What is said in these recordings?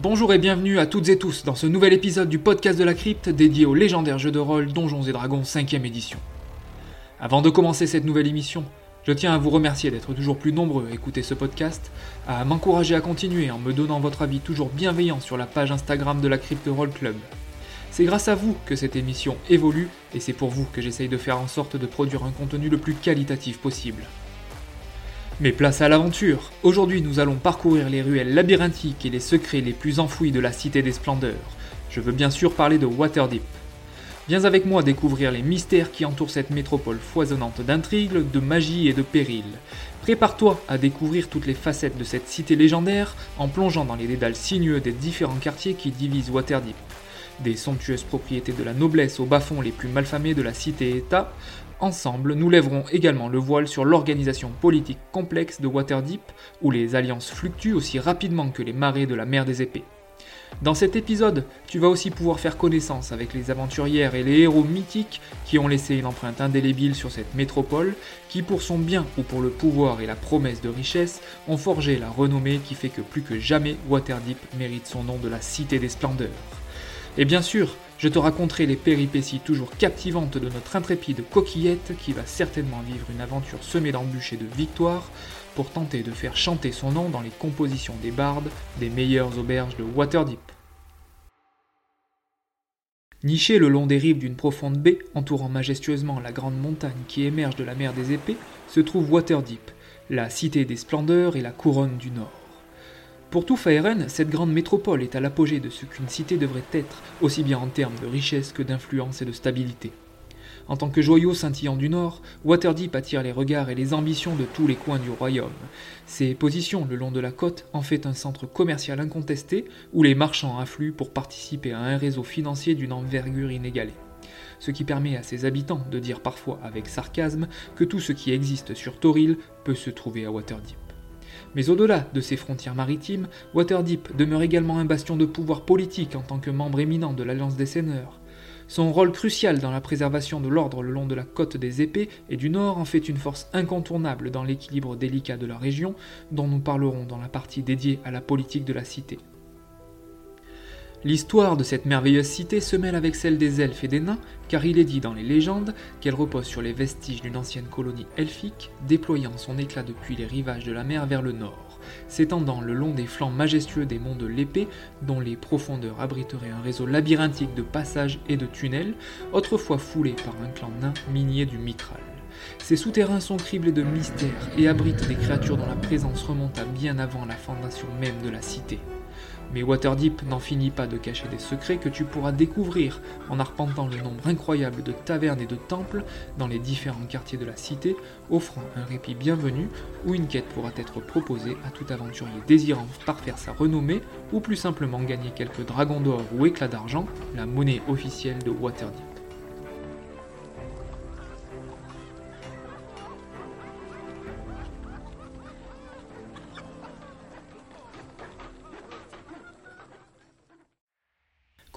Bonjour et bienvenue à toutes et tous dans ce nouvel épisode du podcast de la crypte dédié au légendaire jeu de rôle Donjons et Dragons 5ème édition. Avant de commencer cette nouvelle émission, je tiens à vous remercier d'être toujours plus nombreux à écouter ce podcast, à m'encourager à continuer en me donnant votre avis toujours bienveillant sur la page Instagram de la Crypte Roll Club. C'est grâce à vous que cette émission évolue et c'est pour vous que j'essaye de faire en sorte de produire un contenu le plus qualitatif possible. Mais place à l'aventure Aujourd'hui nous allons parcourir les ruelles labyrinthiques et les secrets les plus enfouis de la Cité des Splendeurs. Je veux bien sûr parler de Waterdeep. Viens avec moi découvrir les mystères qui entourent cette métropole foisonnante d'intrigues, de magie et de périls. Prépare-toi à découvrir toutes les facettes de cette cité légendaire en plongeant dans les dédales sinueux des différents quartiers qui divisent Waterdeep. Des somptueuses propriétés de la noblesse aux bas-fonds les plus malfamés de la cité-État, Ensemble, nous lèverons également le voile sur l'organisation politique complexe de Waterdeep, où les alliances fluctuent aussi rapidement que les marées de la mer des épées. Dans cet épisode, tu vas aussi pouvoir faire connaissance avec les aventurières et les héros mythiques qui ont laissé une empreinte indélébile sur cette métropole, qui pour son bien ou pour le pouvoir et la promesse de richesse ont forgé la renommée qui fait que plus que jamais Waterdeep mérite son nom de la Cité des Splendeurs. Et bien sûr, je te raconterai les péripéties toujours captivantes de notre intrépide coquillette qui va certainement vivre une aventure semée d'embûches et de victoires pour tenter de faire chanter son nom dans les compositions des bardes des meilleures auberges de Waterdeep. Niché le long des rives d'une profonde baie entourant majestueusement la grande montagne qui émerge de la mer des épées, se trouve Waterdeep, la cité des splendeurs et la couronne du Nord. Pour tout Faeren, cette grande métropole est à l'apogée de ce qu'une cité devrait être, aussi bien en termes de richesse que d'influence et de stabilité. En tant que joyau scintillant du Nord, Waterdeep attire les regards et les ambitions de tous les coins du royaume. Ses positions le long de la côte en fait un centre commercial incontesté où les marchands affluent pour participer à un réseau financier d'une envergure inégalée. Ce qui permet à ses habitants de dire parfois avec sarcasme que tout ce qui existe sur Toril peut se trouver à Waterdeep. Mais au-delà de ses frontières maritimes, Waterdeep demeure également un bastion de pouvoir politique en tant que membre éminent de l'Alliance des Seigneurs. Son rôle crucial dans la préservation de l'ordre le long de la côte des épées et du Nord en fait une force incontournable dans l'équilibre délicat de la région, dont nous parlerons dans la partie dédiée à la politique de la cité. L'histoire de cette merveilleuse cité se mêle avec celle des elfes et des nains, car il est dit dans les légendes qu'elle repose sur les vestiges d'une ancienne colonie elfique, déployant son éclat depuis les rivages de la mer vers le nord, s'étendant le long des flancs majestueux des monts de l'épée, dont les profondeurs abriteraient un réseau labyrinthique de passages et de tunnels, autrefois foulés par un clan nain minier du Mitral. Ces souterrains sont criblés de mystères et abritent des créatures dont la présence remonta bien avant la fondation même de la cité. Mais Waterdeep n'en finit pas de cacher des secrets que tu pourras découvrir en arpentant le nombre incroyable de tavernes et de temples dans les différents quartiers de la cité, offrant un répit bienvenu où une quête pourra être proposée à tout aventurier désirant parfaire sa renommée ou plus simplement gagner quelques dragons d'or ou éclats d'argent, la monnaie officielle de Waterdeep.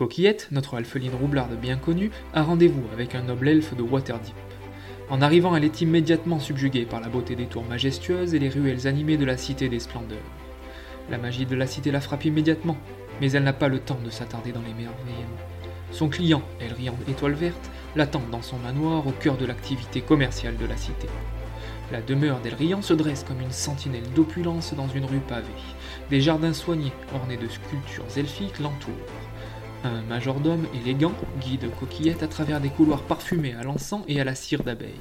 Coquillette, notre alpheline roublarde bien connue, a rendez-vous avec un noble elfe de Waterdeep. En arrivant, elle est immédiatement subjuguée par la beauté des tours majestueuses et les ruelles animées de la Cité des Splendeurs. La magie de la cité la frappe immédiatement, mais elle n'a pas le temps de s'attarder dans les merveilles. Son client, Elriand Étoile Verte, l'attend dans son manoir au cœur de l'activité commerciale de la cité. La demeure d'Elriand se dresse comme une sentinelle d'opulence dans une rue pavée. Des jardins soignés, ornés de sculptures elfiques, l'entourent. Un majordome élégant guide Coquillette à travers des couloirs parfumés à l'encens et à la cire d'abeille,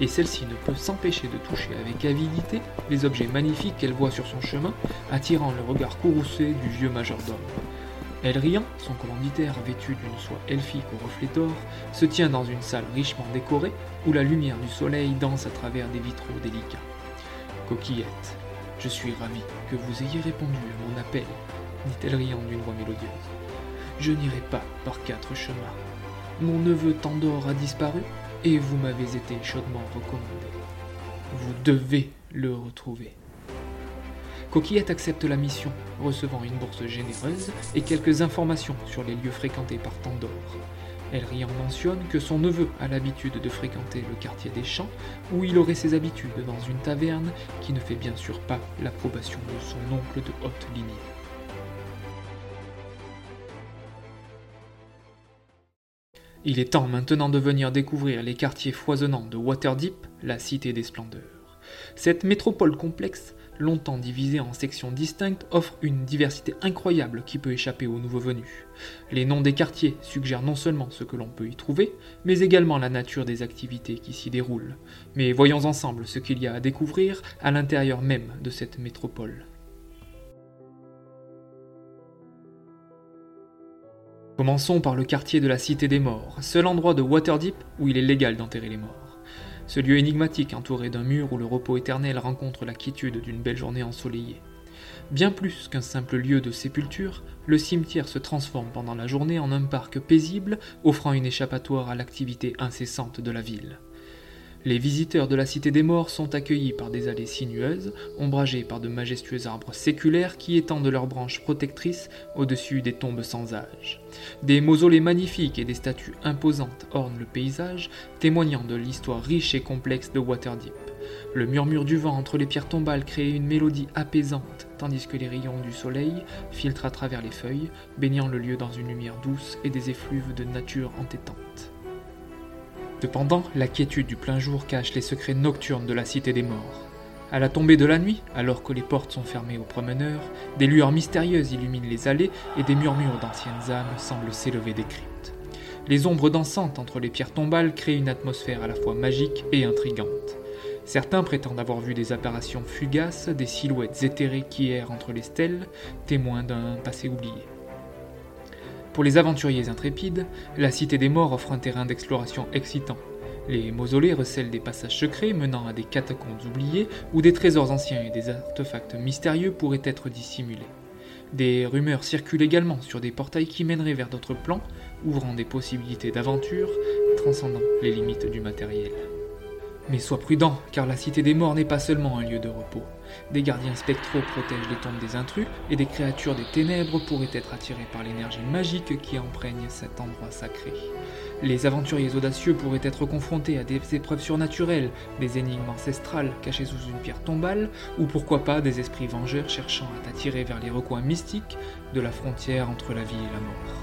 et celle-ci ne peut s'empêcher de toucher avec avidité les objets magnifiques qu'elle voit sur son chemin, attirant le regard courroucé du vieux majordome. Elrian, son commanditaire vêtu d'une soie elfique au reflet d'or, se tient dans une salle richement décorée où la lumière du soleil danse à travers des vitraux délicats. Coquillette, je suis ravi que vous ayez répondu à mon appel, dit Elrian d'une voix mélodieuse je n'irai pas par quatre chemins. Mon neveu Tandor a disparu et vous m'avez été chaudement recommandé. Vous devez le retrouver. Coquillette accepte la mission, recevant une bourse généreuse et quelques informations sur les lieux fréquentés par Tandor. Elle en mentionne que son neveu a l'habitude de fréquenter le quartier des champs, où il aurait ses habitudes dans une taverne qui ne fait bien sûr pas l'approbation de son oncle de haute lignée. Il est temps maintenant de venir découvrir les quartiers foisonnants de Waterdeep, la cité des splendeurs. Cette métropole complexe, longtemps divisée en sections distinctes, offre une diversité incroyable qui peut échapper aux nouveaux venus. Les noms des quartiers suggèrent non seulement ce que l'on peut y trouver, mais également la nature des activités qui s'y déroulent. Mais voyons ensemble ce qu'il y a à découvrir à l'intérieur même de cette métropole. Commençons par le quartier de la Cité des Morts, seul endroit de Waterdeep où il est légal d'enterrer les morts. Ce lieu énigmatique entouré d'un mur où le repos éternel rencontre la quiétude d'une belle journée ensoleillée. Bien plus qu'un simple lieu de sépulture, le cimetière se transforme pendant la journée en un parc paisible offrant une échappatoire à l'activité incessante de la ville. Les visiteurs de la Cité des Morts sont accueillis par des allées sinueuses, ombragées par de majestueux arbres séculaires qui étendent leurs branches protectrices au-dessus des tombes sans âge. Des mausolées magnifiques et des statues imposantes ornent le paysage, témoignant de l'histoire riche et complexe de Waterdeep. Le murmure du vent entre les pierres tombales crée une mélodie apaisante, tandis que les rayons du soleil filtrent à travers les feuilles, baignant le lieu dans une lumière douce et des effluves de nature entêtante. Cependant, la quiétude du plein jour cache les secrets nocturnes de la cité des morts. À la tombée de la nuit, alors que les portes sont fermées aux promeneurs, des lueurs mystérieuses illuminent les allées et des murmures d'anciennes âmes semblent s'élever des cryptes. Les ombres dansantes entre les pierres tombales créent une atmosphère à la fois magique et intrigante. Certains prétendent avoir vu des apparitions fugaces, des silhouettes éthérées qui errent entre les stèles, témoins d'un passé oublié. Pour les aventuriers intrépides, la Cité des Morts offre un terrain d'exploration excitant. Les mausolées recèlent des passages secrets menant à des catacombes oubliées où des trésors anciens et des artefacts mystérieux pourraient être dissimulés. Des rumeurs circulent également sur des portails qui mèneraient vers d'autres plans, ouvrant des possibilités d'aventure transcendant les limites du matériel. Mais sois prudent, car la Cité des Morts n'est pas seulement un lieu de repos. Des gardiens spectraux protègent les tombes des intrus, et des créatures des ténèbres pourraient être attirées par l'énergie magique qui emprègne cet endroit sacré. Les aventuriers audacieux pourraient être confrontés à des épreuves surnaturelles, des énigmes ancestrales cachées sous une pierre tombale, ou pourquoi pas des esprits vengeurs cherchant à t'attirer vers les recoins mystiques de la frontière entre la vie et la mort.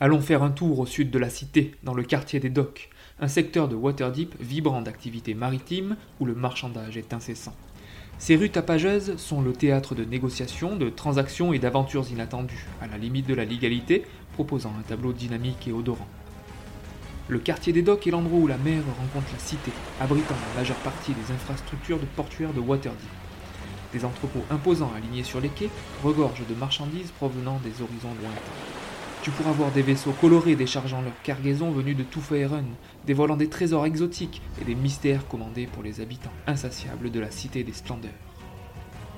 Allons faire un tour au sud de la cité, dans le quartier des docks, un secteur de Waterdeep vibrant d'activités maritimes où le marchandage est incessant. Ces rues tapageuses sont le théâtre de négociations, de transactions et d'aventures inattendues, à la limite de la légalité, proposant un tableau dynamique et odorant. Le quartier des docks est l'endroit où la mer rencontre la cité, abritant la majeure partie des infrastructures de portuaires de Waterdeep. Des entrepôts imposants alignés sur les quais regorgent de marchandises provenant des horizons lointains. Tu pourras voir des vaisseaux colorés déchargeant leurs cargaisons venus de tout Faerun, dévoilant des trésors exotiques et des mystères commandés pour les habitants insatiables de la Cité des Splendeurs.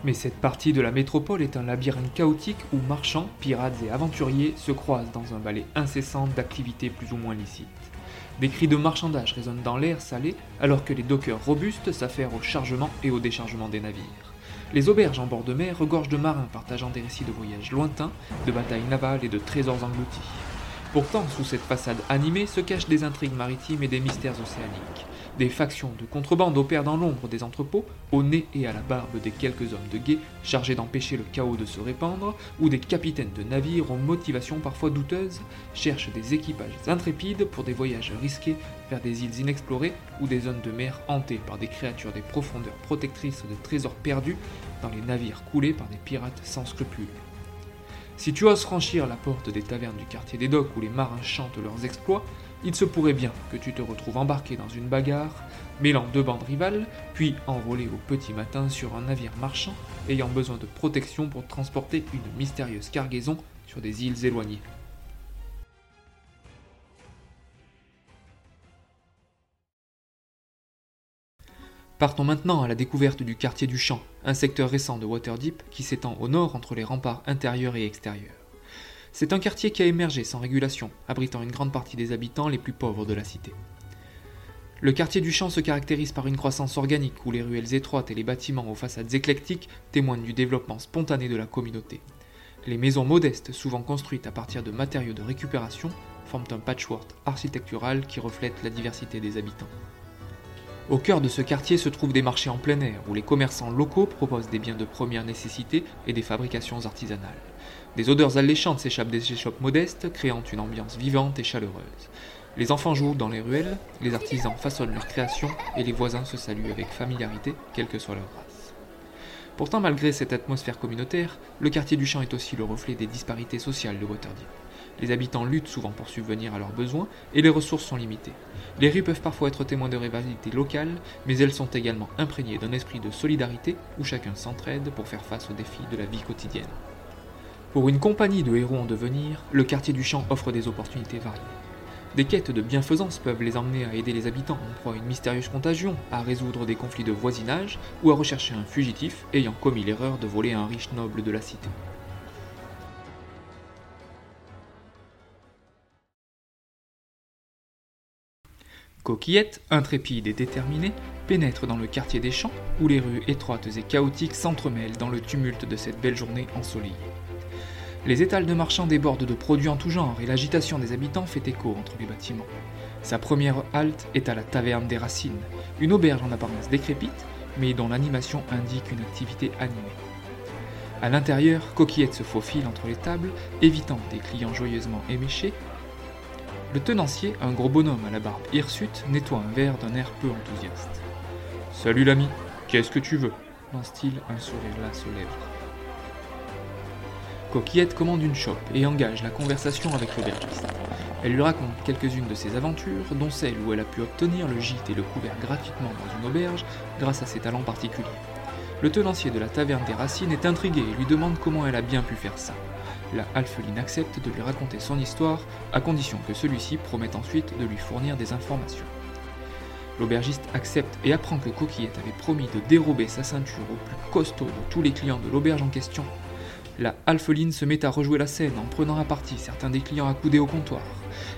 Mais cette partie de la métropole est un labyrinthe chaotique où marchands, pirates et aventuriers se croisent dans un balai incessant d'activités plus ou moins licites. Des cris de marchandage résonnent dans l'air salé alors que les dockers robustes s'affairent au chargement et au déchargement des navires. Les auberges en bord de mer regorgent de marins partageant des récits de voyages lointains, de batailles navales et de trésors engloutis. Pourtant, sous cette façade animée se cachent des intrigues maritimes et des mystères océaniques. Des factions de contrebande opèrent dans l'ombre des entrepôts, au nez et à la barbe des quelques hommes de guet chargés d'empêcher le chaos de se répandre, ou des capitaines de navires aux motivations parfois douteuses cherchent des équipages intrépides pour des voyages risqués vers des îles inexplorées ou des zones de mer hantées par des créatures des profondeurs protectrices de trésors perdus dans les navires coulés par des pirates sans scrupules. Si tu oses franchir la porte des tavernes du quartier des docks où les marins chantent leurs exploits, il se pourrait bien que tu te retrouves embarqué dans une bagarre, mêlant deux bandes rivales, puis enrôlé au petit matin sur un navire marchand ayant besoin de protection pour transporter une mystérieuse cargaison sur des îles éloignées. Partons maintenant à la découverte du quartier du Champ, un secteur récent de Waterdeep qui s'étend au nord entre les remparts intérieurs et extérieurs. C'est un quartier qui a émergé sans régulation, abritant une grande partie des habitants les plus pauvres de la cité. Le quartier du Champ se caractérise par une croissance organique où les ruelles étroites et les bâtiments aux façades éclectiques témoignent du développement spontané de la communauté. Les maisons modestes, souvent construites à partir de matériaux de récupération, forment un patchwork architectural qui reflète la diversité des habitants. Au cœur de ce quartier se trouvent des marchés en plein air où les commerçants locaux proposent des biens de première nécessité et des fabrications artisanales. Des odeurs alléchantes s'échappent des échoppes modestes, créant une ambiance vivante et chaleureuse. Les enfants jouent dans les ruelles, les artisans façonnent leurs créations et les voisins se saluent avec familiarité, quelle que soit leur race. Pourtant, malgré cette atmosphère communautaire, le quartier du Champ est aussi le reflet des disparités sociales de Waterdeep. Les habitants luttent souvent pour subvenir à leurs besoins et les ressources sont limitées. Les rues peuvent parfois être témoins de rivalités locales, mais elles sont également imprégnées d'un esprit de solidarité où chacun s'entraide pour faire face aux défis de la vie quotidienne. Pour une compagnie de héros en devenir, le quartier du champ offre des opportunités variées. Des quêtes de bienfaisance peuvent les emmener à aider les habitants en proie à une mystérieuse contagion, à résoudre des conflits de voisinage ou à rechercher un fugitif ayant commis l'erreur de voler un riche noble de la cité. Coquillette, intrépide et déterminée, pénètre dans le quartier des champs, où les rues étroites et chaotiques s'entremêlent dans le tumulte de cette belle journée ensoleillée. Les étals de marchands débordent de produits en tout genre et l'agitation des habitants fait écho entre les bâtiments. Sa première halte est à la Taverne des Racines, une auberge en apparence décrépite, mais dont l'animation indique une activité animée. À l'intérieur, Coquillette se faufile entre les tables, évitant des clients joyeusement éméchés le tenancier, un gros bonhomme à la barbe hirsute, nettoie un verre d'un air peu enthousiaste. Salut l'ami, qu'est-ce que tu veux? lance-t-il, un sourire lasse aux lèvres. Coquillette commande une chope et engage la conversation avec l'aubergiste. Elle lui raconte quelques-unes de ses aventures, dont celle où elle a pu obtenir le gîte et le couvert gratuitement dans une auberge grâce à ses talents particuliers. Le tenancier de la taverne des racines est intrigué et lui demande comment elle a bien pu faire ça la Alpheline accepte de lui raconter son histoire, à condition que celui-ci promette ensuite de lui fournir des informations. L'aubergiste accepte et apprend que Coquillette avait promis de dérober sa ceinture au plus costaud de tous les clients de l'auberge en question. La Alpheline se met à rejouer la scène en prenant à partie certains des clients accoudés au comptoir.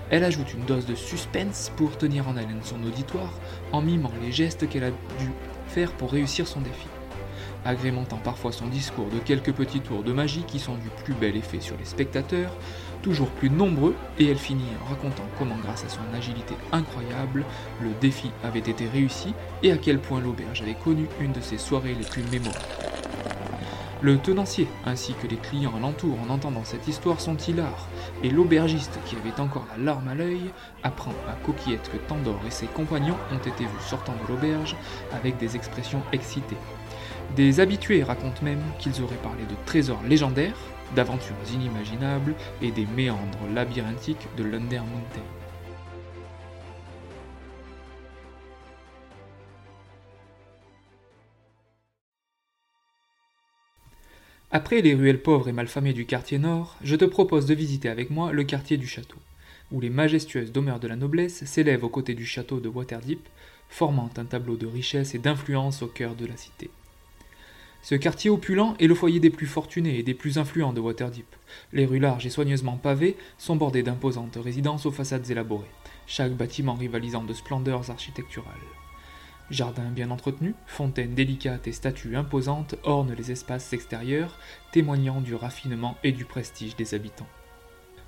Elle ajoute une dose de suspense pour tenir en haleine son auditoire en mimant les gestes qu'elle a dû faire pour réussir son défi agrémentant parfois son discours de quelques petits tours de magie qui sont du plus bel effet sur les spectateurs, toujours plus nombreux, et elle finit en racontant comment grâce à son agilité incroyable, le défi avait été réussi et à quel point l'auberge avait connu une de ses soirées les plus mémorables. Le tenancier ainsi que les clients alentour en entendant cette histoire sont hilars, et l'aubergiste qui avait encore la larme à l'œil apprend à Coquillette que Tandor et ses compagnons ont été vus sortant de l'auberge avec des expressions excitées. Des habitués racontent même qu'ils auraient parlé de trésors légendaires, d'aventures inimaginables et des méandres labyrinthiques de l'Under Mountain. Après les ruelles pauvres et malfamées du quartier nord, je te propose de visiter avec moi le quartier du château, où les majestueuses demeures de la noblesse s'élèvent aux côtés du château de Waterdeep, formant un tableau de richesse et d'influence au cœur de la cité. Ce quartier opulent est le foyer des plus fortunés et des plus influents de Waterdeep. Les rues larges et soigneusement pavées sont bordées d'imposantes résidences aux façades élaborées, chaque bâtiment rivalisant de splendeurs architecturales. Jardins bien entretenus, fontaines délicates et statues imposantes ornent les espaces extérieurs, témoignant du raffinement et du prestige des habitants.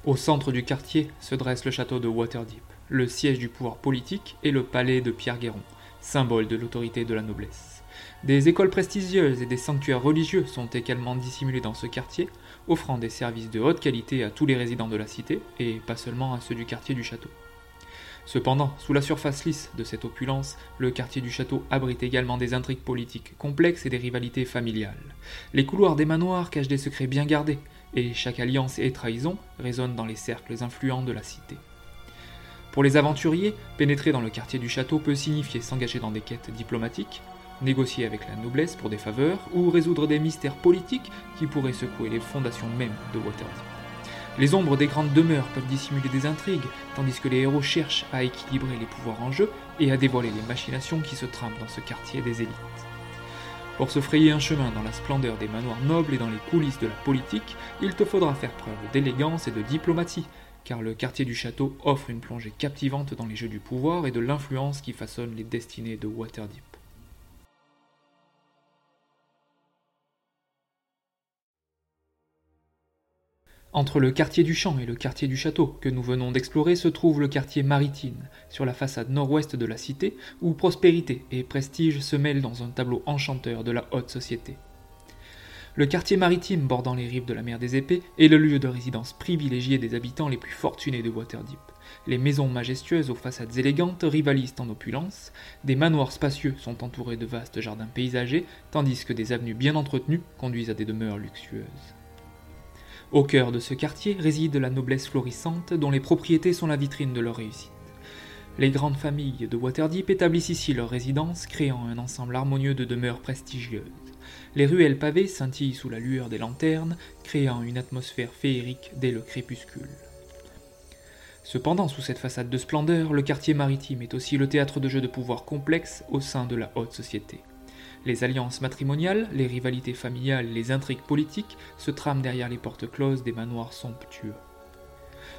Au centre du quartier se dresse le château de Waterdeep, le siège du pouvoir politique et le palais de Pierre Guéron, symbole de l'autorité de la noblesse. Des écoles prestigieuses et des sanctuaires religieux sont également dissimulés dans ce quartier, offrant des services de haute qualité à tous les résidents de la cité, et pas seulement à ceux du quartier du château. Cependant, sous la surface lisse de cette opulence, le quartier du château abrite également des intrigues politiques complexes et des rivalités familiales. Les couloirs des manoirs cachent des secrets bien gardés, et chaque alliance et trahison résonne dans les cercles influents de la cité. Pour les aventuriers, pénétrer dans le quartier du château peut signifier s'engager dans des quêtes diplomatiques, négocier avec la noblesse pour des faveurs, ou résoudre des mystères politiques qui pourraient secouer les fondations mêmes de Waterdeep. Les ombres des grandes demeures peuvent dissimuler des intrigues, tandis que les héros cherchent à équilibrer les pouvoirs en jeu et à dévoiler les machinations qui se trament dans ce quartier des élites. Pour se frayer un chemin dans la splendeur des manoirs nobles et dans les coulisses de la politique, il te faudra faire preuve d'élégance et de diplomatie, car le quartier du château offre une plongée captivante dans les jeux du pouvoir et de l'influence qui façonnent les destinées de Waterdeep. Entre le quartier du Champ et le quartier du Château que nous venons d'explorer se trouve le quartier maritime, sur la façade nord-ouest de la cité, où prospérité et prestige se mêlent dans un tableau enchanteur de la haute société. Le quartier maritime bordant les rives de la mer des Épées est le lieu de résidence privilégié des habitants les plus fortunés de Waterdeep. Les maisons majestueuses aux façades élégantes rivalisent en opulence, des manoirs spacieux sont entourés de vastes jardins paysagers, tandis que des avenues bien entretenues conduisent à des demeures luxueuses. Au cœur de ce quartier réside la noblesse florissante dont les propriétés sont la vitrine de leur réussite. Les grandes familles de Waterdeep établissent ici leur résidence, créant un ensemble harmonieux de demeures prestigieuses. Les ruelles pavées scintillent sous la lueur des lanternes, créant une atmosphère féerique dès le crépuscule. Cependant, sous cette façade de splendeur, le quartier maritime est aussi le théâtre de jeux de pouvoir complexes au sein de la haute société. Les alliances matrimoniales, les rivalités familiales, les intrigues politiques se trament derrière les portes closes des manoirs somptueux.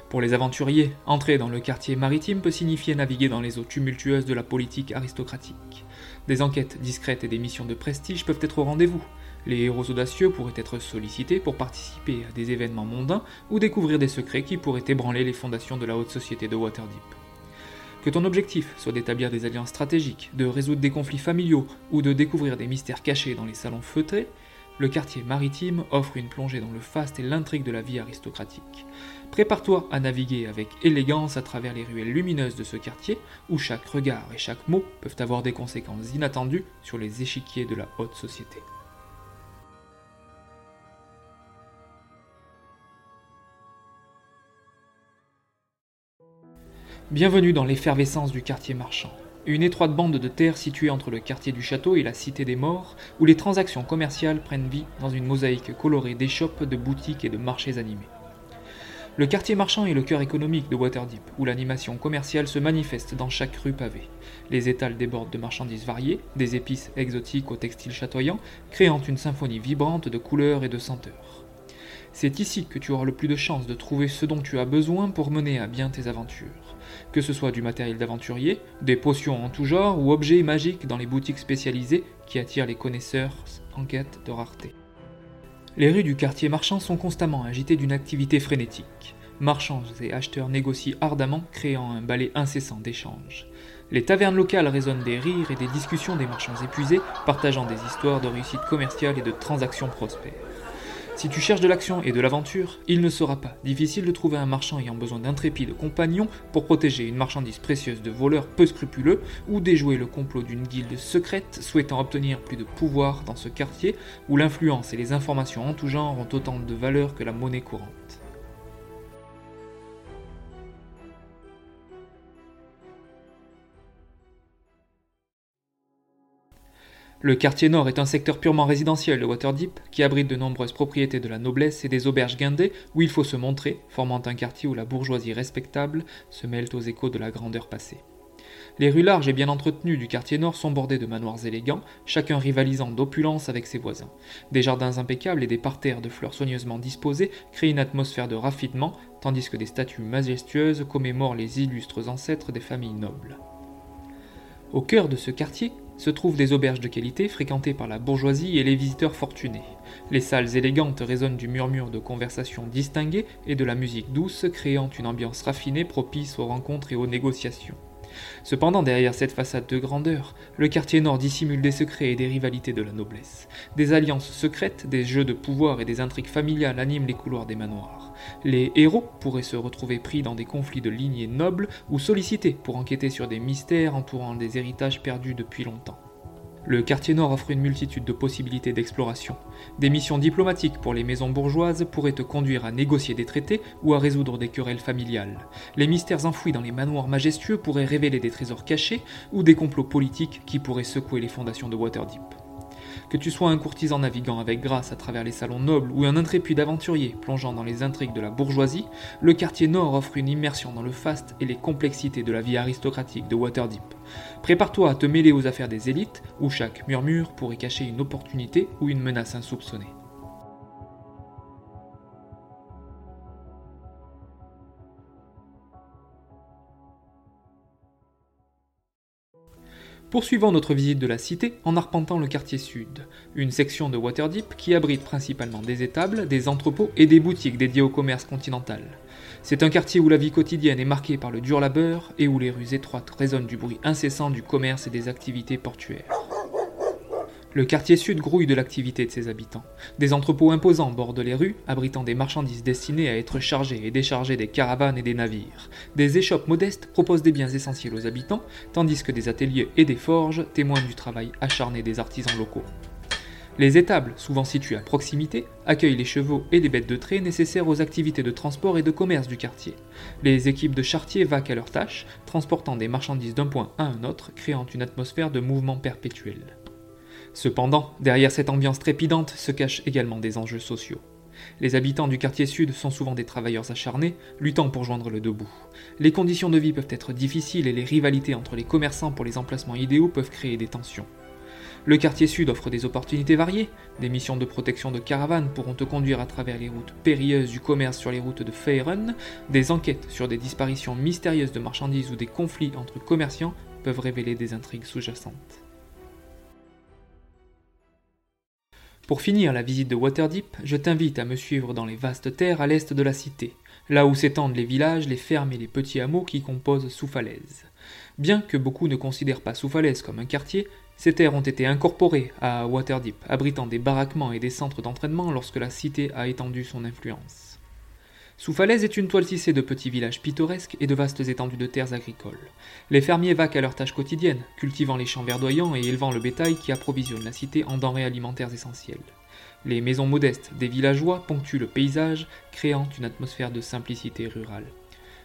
Pour les aventuriers, entrer dans le quartier maritime peut signifier naviguer dans les eaux tumultueuses de la politique aristocratique. Des enquêtes discrètes et des missions de prestige peuvent être au rendez-vous. Les héros audacieux pourraient être sollicités pour participer à des événements mondains ou découvrir des secrets qui pourraient ébranler les fondations de la haute société de Waterdeep. Que ton objectif soit d'établir des alliances stratégiques, de résoudre des conflits familiaux ou de découvrir des mystères cachés dans les salons feutrés, le quartier maritime offre une plongée dans le faste et l'intrigue de la vie aristocratique. Prépare-toi à naviguer avec élégance à travers les ruelles lumineuses de ce quartier, où chaque regard et chaque mot peuvent avoir des conséquences inattendues sur les échiquiers de la haute société. Bienvenue dans l'effervescence du quartier marchand, une étroite bande de terre située entre le quartier du château et la cité des morts, où les transactions commerciales prennent vie dans une mosaïque colorée d'échoppes, de boutiques et de marchés animés. Le quartier marchand est le cœur économique de Waterdeep, où l'animation commerciale se manifeste dans chaque rue pavée. Les étals débordent de marchandises variées, des épices exotiques aux textiles chatoyants, créant une symphonie vibrante de couleurs et de senteurs. C'est ici que tu auras le plus de chances de trouver ce dont tu as besoin pour mener à bien tes aventures que ce soit du matériel d'aventurier, des potions en tout genre ou objets magiques dans les boutiques spécialisées qui attirent les connaisseurs en quête de rareté. Les rues du quartier marchand sont constamment agitées d'une activité frénétique. Marchands et acheteurs négocient ardemment, créant un balai incessant d'échanges. Les tavernes locales résonnent des rires et des discussions des marchands épuisés, partageant des histoires de réussite commerciale et de transactions prospères. Si tu cherches de l'action et de l'aventure, il ne sera pas difficile de trouver un marchand ayant besoin d'intrépides compagnons pour protéger une marchandise précieuse de voleurs peu scrupuleux ou déjouer le complot d'une guilde secrète souhaitant obtenir plus de pouvoir dans ce quartier où l'influence et les informations en tout genre ont autant de valeur que la monnaie courante. Le quartier nord est un secteur purement résidentiel de Waterdeep qui abrite de nombreuses propriétés de la noblesse et des auberges guindées où il faut se montrer, formant un quartier où la bourgeoisie respectable se mêle aux échos de la grandeur passée. Les rues larges et bien entretenues du quartier nord sont bordées de manoirs élégants, chacun rivalisant d'opulence avec ses voisins. Des jardins impeccables et des parterres de fleurs soigneusement disposés créent une atmosphère de raffinement, tandis que des statues majestueuses commémorent les illustres ancêtres des familles nobles. Au cœur de ce quartier, se trouvent des auberges de qualité fréquentées par la bourgeoisie et les visiteurs fortunés. Les salles élégantes résonnent du murmure de conversations distinguées et de la musique douce, créant une ambiance raffinée propice aux rencontres et aux négociations. Cependant, derrière cette façade de grandeur, le quartier nord dissimule des secrets et des rivalités de la noblesse. Des alliances secrètes, des jeux de pouvoir et des intrigues familiales animent les couloirs des manoirs. Les héros pourraient se retrouver pris dans des conflits de lignées nobles ou sollicités pour enquêter sur des mystères entourant des héritages perdus depuis longtemps. Le quartier nord offre une multitude de possibilités d'exploration. Des missions diplomatiques pour les maisons bourgeoises pourraient te conduire à négocier des traités ou à résoudre des querelles familiales. Les mystères enfouis dans les manoirs majestueux pourraient révéler des trésors cachés ou des complots politiques qui pourraient secouer les fondations de Waterdeep. Que tu sois un courtisan naviguant avec grâce à travers les salons nobles ou un intrépide aventurier plongeant dans les intrigues de la bourgeoisie, le quartier nord offre une immersion dans le faste et les complexités de la vie aristocratique de Waterdeep. Prépare-toi à te mêler aux affaires des élites, où chaque murmure pourrait cacher une opportunité ou une menace insoupçonnée. Poursuivons notre visite de la cité en arpentant le quartier sud, une section de Waterdeep qui abrite principalement des étables, des entrepôts et des boutiques dédiées au commerce continental. C'est un quartier où la vie quotidienne est marquée par le dur labeur et où les rues étroites résonnent du bruit incessant du commerce et des activités portuaires. Le quartier sud grouille de l'activité de ses habitants. Des entrepôts imposants bordent les rues, abritant des marchandises destinées à être chargées et déchargées des caravanes et des navires. Des échoppes modestes proposent des biens essentiels aux habitants, tandis que des ateliers et des forges témoignent du travail acharné des artisans locaux. Les étables, souvent situées à proximité, accueillent les chevaux et les bêtes de trait nécessaires aux activités de transport et de commerce du quartier. Les équipes de chartiers vaquent à leurs tâches, transportant des marchandises d'un point à un autre, créant une atmosphère de mouvement perpétuel. Cependant, derrière cette ambiance trépidante se cachent également des enjeux sociaux. Les habitants du quartier sud sont souvent des travailleurs acharnés, luttant pour joindre le debout. Les conditions de vie peuvent être difficiles et les rivalités entre les commerçants pour les emplacements idéaux peuvent créer des tensions. Le quartier sud offre des opportunités variées. Des missions de protection de caravanes pourront te conduire à travers les routes périlleuses du commerce sur les routes de Faerun. Des enquêtes sur des disparitions mystérieuses de marchandises ou des conflits entre commerçants peuvent révéler des intrigues sous-jacentes. Pour finir la visite de Waterdeep, je t'invite à me suivre dans les vastes terres à l'est de la cité, là où s'étendent les villages, les fermes et les petits hameaux qui composent Soufalaise. Bien que beaucoup ne considèrent pas Soufalaise comme un quartier, ces terres ont été incorporées à Waterdeep, abritant des baraquements et des centres d'entraînement lorsque la cité a étendu son influence. Soufalaise est une toile tissée de petits villages pittoresques et de vastes étendues de terres agricoles. Les fermiers vaquent à leurs tâches quotidiennes, cultivant les champs verdoyants et élevant le bétail qui approvisionne la cité en denrées alimentaires essentielles. Les maisons modestes des villageois ponctuent le paysage, créant une atmosphère de simplicité rurale.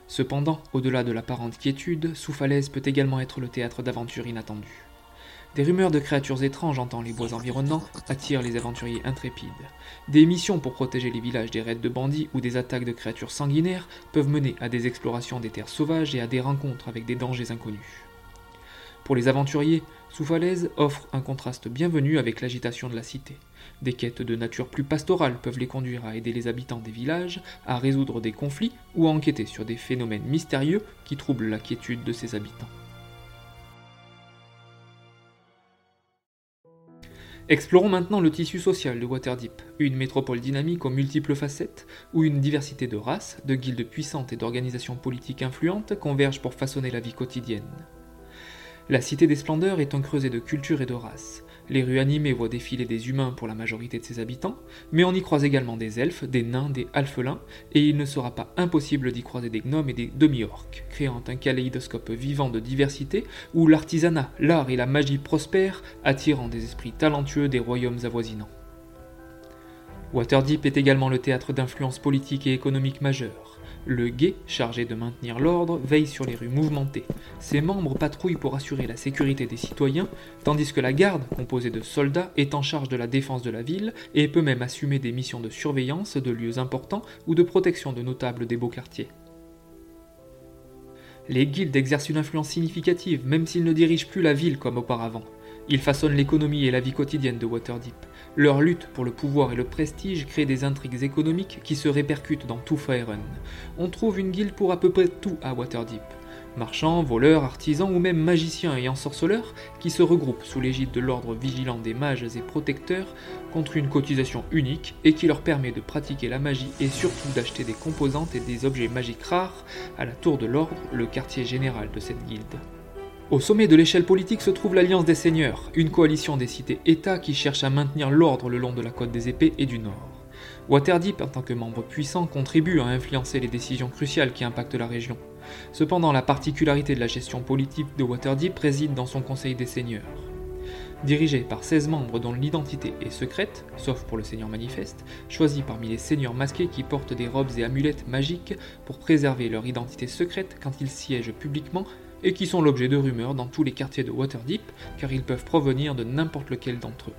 Cependant, au-delà de l'apparente quiétude, Soufalaise peut également être le théâtre d'aventures inattendues. Des rumeurs de créatures étranges hantant les bois environnants attirent les aventuriers intrépides. Des missions pour protéger les villages des raids de bandits ou des attaques de créatures sanguinaires peuvent mener à des explorations des terres sauvages et à des rencontres avec des dangers inconnus. Pour les aventuriers, Soufalaise offre un contraste bienvenu avec l'agitation de la cité. Des quêtes de nature plus pastorale peuvent les conduire à aider les habitants des villages, à résoudre des conflits ou à enquêter sur des phénomènes mystérieux qui troublent la quiétude de ses habitants. Explorons maintenant le tissu social de Waterdeep, une métropole dynamique aux multiples facettes, où une diversité de races, de guildes puissantes et d'organisations politiques influentes convergent pour façonner la vie quotidienne. La Cité des Splendeurs est un creuset de culture et de races. Les rues animées voient défiler des humains pour la majorité de ses habitants, mais on y croise également des elfes, des nains, des alphelins, et il ne sera pas impossible d'y croiser des gnomes et des demi-orques, créant un kaléidoscope vivant de diversité où l'artisanat, l'art et la magie prospèrent, attirant des esprits talentueux des royaumes avoisinants. Waterdeep est également le théâtre d'influences politiques et économiques majeures. Le guet, chargé de maintenir l'ordre, veille sur les rues mouvementées. Ses membres patrouillent pour assurer la sécurité des citoyens, tandis que la garde, composée de soldats, est en charge de la défense de la ville et peut même assumer des missions de surveillance de lieux importants ou de protection de notables des beaux quartiers. Les guildes exercent une influence significative, même s'ils ne dirigent plus la ville comme auparavant. Ils façonnent l'économie et la vie quotidienne de Waterdeep. Leur lutte pour le pouvoir et le prestige crée des intrigues économiques qui se répercutent dans tout Faerun. On trouve une guilde pour à peu près tout à Waterdeep. Marchands, voleurs, artisans ou même magiciens et ensorceleurs qui se regroupent sous l'égide de l'ordre vigilant des mages et protecteurs contre une cotisation unique et qui leur permet de pratiquer la magie et surtout d'acheter des composantes et des objets magiques rares à la Tour de l'Ordre, le quartier général de cette guilde. Au sommet de l'échelle politique se trouve l'Alliance des Seigneurs, une coalition des cités-États qui cherche à maintenir l'ordre le long de la côte des épées et du Nord. Waterdeep, en tant que membre puissant, contribue à influencer les décisions cruciales qui impactent la région. Cependant, la particularité de la gestion politique de Waterdeep réside dans son Conseil des Seigneurs. Dirigé par 16 membres dont l'identité est secrète, sauf pour le Seigneur manifeste, choisi parmi les seigneurs masqués qui portent des robes et amulettes magiques pour préserver leur identité secrète quand ils siègent publiquement et qui sont l'objet de rumeurs dans tous les quartiers de Waterdeep, car ils peuvent provenir de n'importe lequel d'entre eux.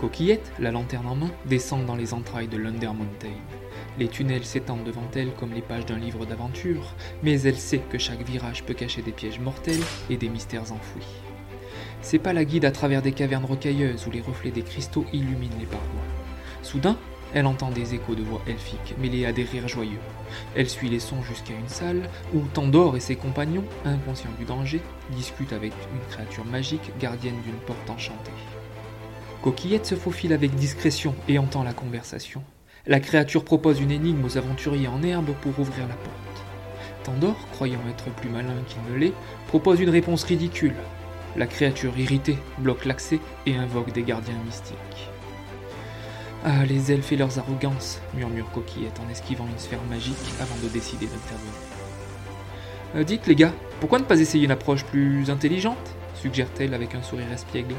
Coquillette, la lanterne en main, descend dans les entrailles de l'Under Mountain. Les tunnels s'étendent devant elle comme les pages d'un livre d'aventure, mais elle sait que chaque virage peut cacher des pièges mortels et des mystères enfouis. C'est pas la guide à travers des cavernes rocailleuses où les reflets des cristaux illuminent les parois. Soudain, elle entend des échos de voix elfiques mêlés à des rires joyeux. Elle suit les sons jusqu'à une salle où Tandor et ses compagnons, inconscients du danger, discutent avec une créature magique gardienne d'une porte enchantée. Coquillette se faufile avec discrétion et entend la conversation. La créature propose une énigme aux aventuriers en herbe pour ouvrir la porte. Tandor, croyant être plus malin qu'il ne l'est, propose une réponse ridicule. La créature irritée bloque l'accès et invoque des gardiens mystiques. Ah, les elfes et leurs arrogances, murmure Coquillette en esquivant une sphère magique avant de décider d'intervenir. Euh, dites les gars, pourquoi ne pas essayer une approche plus intelligente suggère-t-elle avec un sourire espiègle.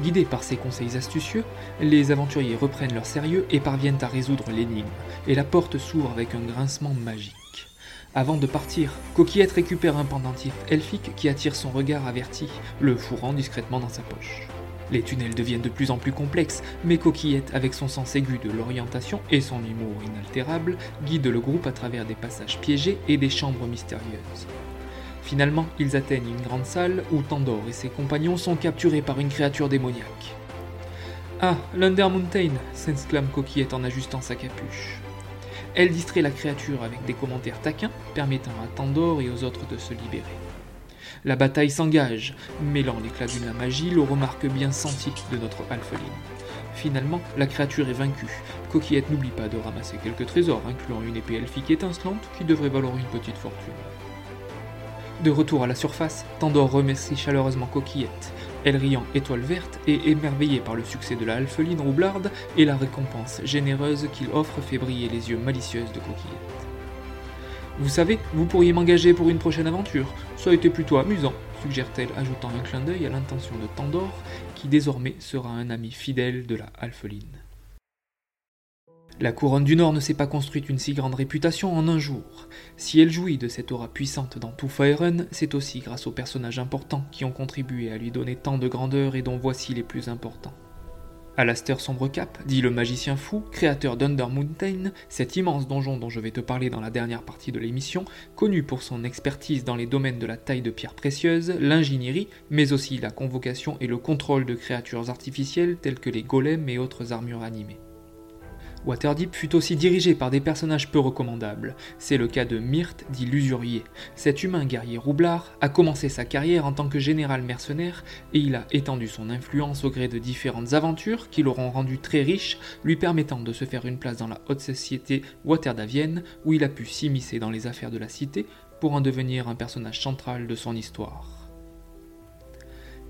Guidés par ces conseils astucieux, les aventuriers reprennent leur sérieux et parviennent à résoudre l'énigme, et la porte s'ouvre avec un grincement magique. Avant de partir, Coquillette récupère un pendentif elfique qui attire son regard averti, le fourrant discrètement dans sa poche. Les tunnels deviennent de plus en plus complexes, mais Coquillette, avec son sens aigu de l'orientation et son humour inaltérable, guide le groupe à travers des passages piégés et des chambres mystérieuses. Finalement, ils atteignent une grande salle où Tandor et ses compagnons sont capturés par une créature démoniaque. Ah, l'Undermountain s'exclame Coquillette en ajustant sa capuche. Elle distrait la créature avec des commentaires taquins, permettant à Tandor et aux autres de se libérer. La bataille s'engage, mêlant l'éclat la magie, le remarque bien senti de notre alpheline. Finalement, la créature est vaincue. Coquillette n'oublie pas de ramasser quelques trésors, incluant une épée elfique étincelante qui devrait valoir une petite fortune. De retour à la surface, Tandor remercie chaleureusement Coquillette. Elle riant étoile verte et émerveillée par le succès de la alpheline roublarde et la récompense généreuse qu'il offre fait briller les yeux malicieux de Coquillette. Vous savez, vous pourriez m'engager pour une prochaine aventure. Ça a été plutôt amusant, suggère-t-elle, ajoutant un clin d'œil à l'intention de Tandor, qui désormais sera un ami fidèle de la alpheline. La couronne du Nord ne s'est pas construite une si grande réputation en un jour. Si elle jouit de cette aura puissante dans tout Faerun, c'est aussi grâce aux personnages importants qui ont contribué à lui donner tant de grandeur et dont voici les plus importants. Alastair Sombrecap, dit le magicien fou, créateur d'Undermountain, cet immense donjon dont je vais te parler dans la dernière partie de l'émission, connu pour son expertise dans les domaines de la taille de pierres précieuses, l'ingénierie, mais aussi la convocation et le contrôle de créatures artificielles telles que les golems et autres armures animées. Waterdeep fut aussi dirigé par des personnages peu recommandables. C'est le cas de Myrte, dit l'usurier. Cet humain guerrier roublard a commencé sa carrière en tant que général mercenaire et il a étendu son influence au gré de différentes aventures qui l'auront rendu très riche, lui permettant de se faire une place dans la haute société waterdavienne où il a pu s'immiscer dans les affaires de la cité pour en devenir un personnage central de son histoire.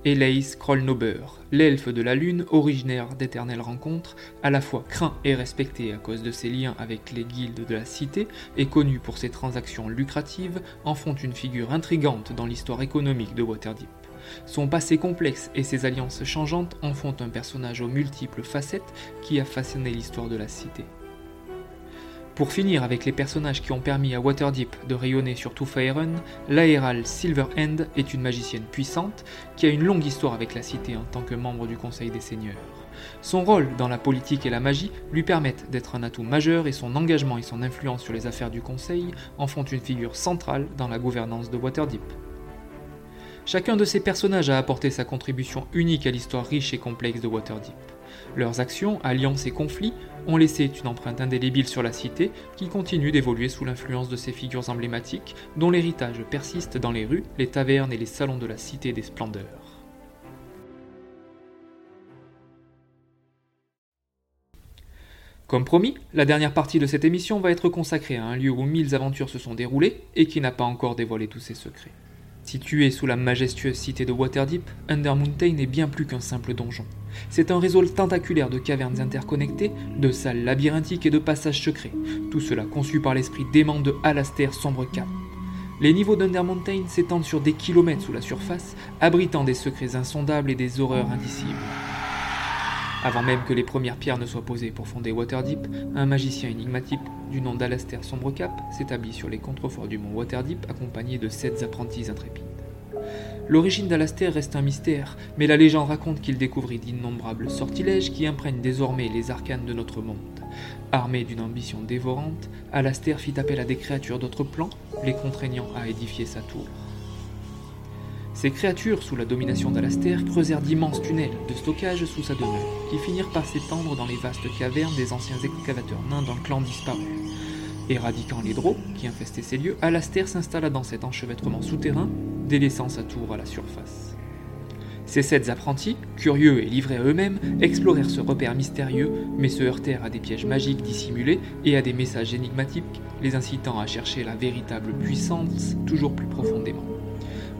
Eleis Krollnober, l'elfe de la lune, originaire d'Éternelle Rencontre, à la fois craint et respecté à cause de ses liens avec les guildes de la cité et connu pour ses transactions lucratives, en font une figure intrigante dans l'histoire économique de Waterdeep. Son passé complexe et ses alliances changeantes en font un personnage aux multiples facettes qui a façonné l'histoire de la cité. Pour finir avec les personnages qui ont permis à Waterdeep de rayonner sur tout Faerun, l'aéral Silverhand est une magicienne puissante qui a une longue histoire avec la cité en tant que membre du Conseil des Seigneurs. Son rôle dans la politique et la magie lui permettent d'être un atout majeur et son engagement et son influence sur les affaires du Conseil en font une figure centrale dans la gouvernance de Waterdeep. Chacun de ces personnages a apporté sa contribution unique à l'histoire riche et complexe de Waterdeep. Leurs actions, alliances et conflits ont laissé une empreinte indélébile sur la cité qui continue d'évoluer sous l'influence de ces figures emblématiques dont l'héritage persiste dans les rues, les tavernes et les salons de la cité des splendeurs. Comme promis, la dernière partie de cette émission va être consacrée à un lieu où mille aventures se sont déroulées et qui n'a pas encore dévoilé tous ses secrets. Situé sous la majestueuse cité de Waterdeep, Undermountain est bien plus qu'un simple donjon. C'est un réseau tentaculaire de cavernes interconnectées, de salles labyrinthiques et de passages secrets, tout cela conçu par l'esprit dément de Alastair Sombrecap. Les niveaux d'Undermountain s'étendent sur des kilomètres sous la surface, abritant des secrets insondables et des horreurs indicibles. Avant même que les premières pierres ne soient posées pour fonder Waterdeep, un magicien énigmatique du nom d'Alastair Sombrecap s'établit sur les contreforts du mont Waterdeep accompagné de sept apprentis intrépides. L'origine d'Alastair reste un mystère, mais la légende raconte qu'il découvrit d'innombrables sortilèges qui imprègnent désormais les arcanes de notre monde. Armé d'une ambition dévorante, Alastair fit appel à des créatures d'autres plans, les contraignant à édifier sa tour. Ces créatures, sous la domination d'Alastair, creusèrent d'immenses tunnels de stockage sous sa demeure, qui finirent par s'étendre dans les vastes cavernes des anciens excavateurs nains d'un clan disparu. Éradiquant les drôles qui infestaient ces lieux, Alastair s'installa dans cet enchevêtrement souterrain, délaissant sa tour à la surface. Ces sept apprentis, curieux et livrés à eux-mêmes, explorèrent ce repère mystérieux, mais se heurtèrent à des pièges magiques dissimulés et à des messages énigmatiques, les incitant à chercher la véritable puissance toujours plus profondément.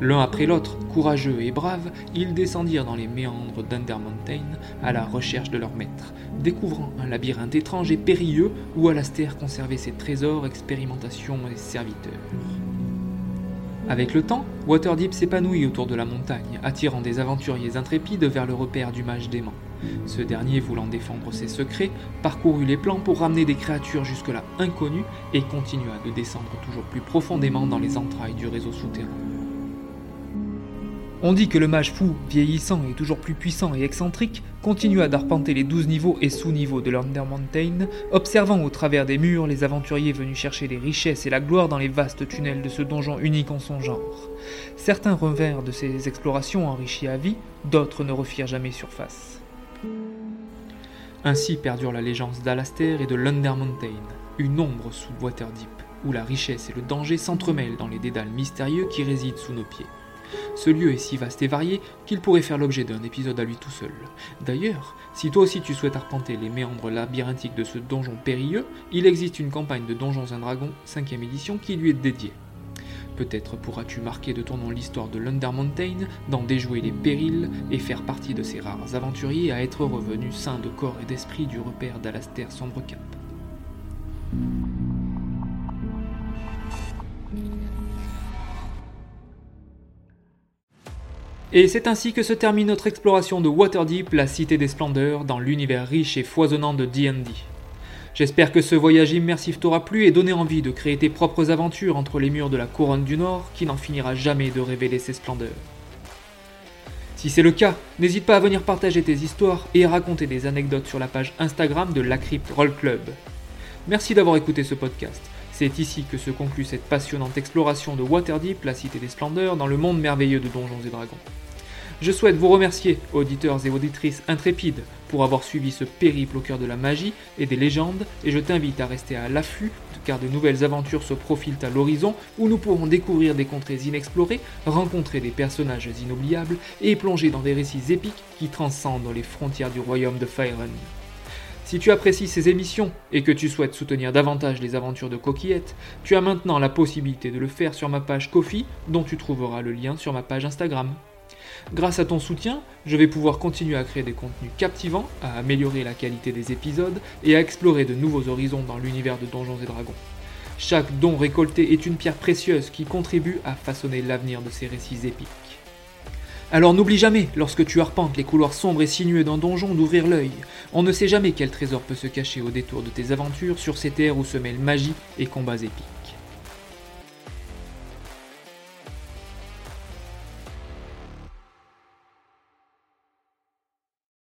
L'un après l'autre, courageux et braves, ils descendirent dans les méandres d'Undermountain à la recherche de leur maître, découvrant un labyrinthe étrange et périlleux où Alastair conservait ses trésors, expérimentations et serviteurs. Avec le temps, Waterdeep s'épanouit autour de la montagne, attirant des aventuriers intrépides vers le repère du mage dément. Ce dernier, voulant défendre ses secrets, parcourut les plans pour ramener des créatures jusque-là inconnues et continua de descendre toujours plus profondément dans les entrailles du réseau souterrain. On dit que le mage fou, vieillissant et toujours plus puissant et excentrique, continua d'arpenter les douze niveaux et sous-niveaux de l'Undermountain, observant au travers des murs les aventuriers venus chercher les richesses et la gloire dans les vastes tunnels de ce donjon unique en son genre. Certains revinrent de ces explorations enrichis à vie, d'autres ne refirent jamais surface. Ainsi perdure la légende d'Alastair et de l'Undermountain, une ombre sous Waterdeep, où la richesse et le danger s'entremêlent dans les dédales mystérieux qui résident sous nos pieds. Ce lieu est si vaste et varié qu'il pourrait faire l'objet d'un épisode à lui tout seul. D'ailleurs, si toi aussi tu souhaites arpenter les méandres labyrinthiques de ce donjon périlleux, il existe une campagne de Donjons et Dragons 5ème édition qui lui est dédiée. Peut-être pourras-tu marquer de ton nom l'histoire de l'Undermountain, d'en déjouer les périls et faire partie de ces rares aventuriers à être revenus sains de corps et d'esprit du repère d'Alastair Sombrecap. Et c'est ainsi que se termine notre exploration de Waterdeep, la cité des splendeurs, dans l'univers riche et foisonnant de D&D. J'espère que ce voyage immersif t'aura plu et donné envie de créer tes propres aventures entre les murs de la couronne du Nord qui n'en finira jamais de révéler ses splendeurs. Si c'est le cas, n'hésite pas à venir partager tes histoires et raconter des anecdotes sur la page Instagram de la Crypt Roll Club. Merci d'avoir écouté ce podcast. C'est ici que se conclut cette passionnante exploration de Waterdeep, la cité des splendeurs, dans le monde merveilleux de Donjons et Dragons. Je souhaite vous remercier, auditeurs et auditrices intrépides, pour avoir suivi ce périple au cœur de la magie et des légendes, et je t'invite à rester à l'affût, car de nouvelles aventures se profilent à l'horizon, où nous pourrons découvrir des contrées inexplorées, rencontrer des personnages inoubliables, et plonger dans des récits épiques qui transcendent les frontières du royaume de Faerun. Si tu apprécies ces émissions et que tu souhaites soutenir davantage les aventures de Coquillette, tu as maintenant la possibilité de le faire sur ma page Kofi, dont tu trouveras le lien sur ma page Instagram. Grâce à ton soutien, je vais pouvoir continuer à créer des contenus captivants, à améliorer la qualité des épisodes et à explorer de nouveaux horizons dans l'univers de Donjons et Dragons. Chaque don récolté est une pierre précieuse qui contribue à façonner l'avenir de ces récits épiques. Alors n'oublie jamais, lorsque tu arpentes les couloirs sombres et sinueux d'un donjon, d'ouvrir l'œil. On ne sait jamais quel trésor peut se cacher au détour de tes aventures sur ces terres où se mêlent magie et combats épiques.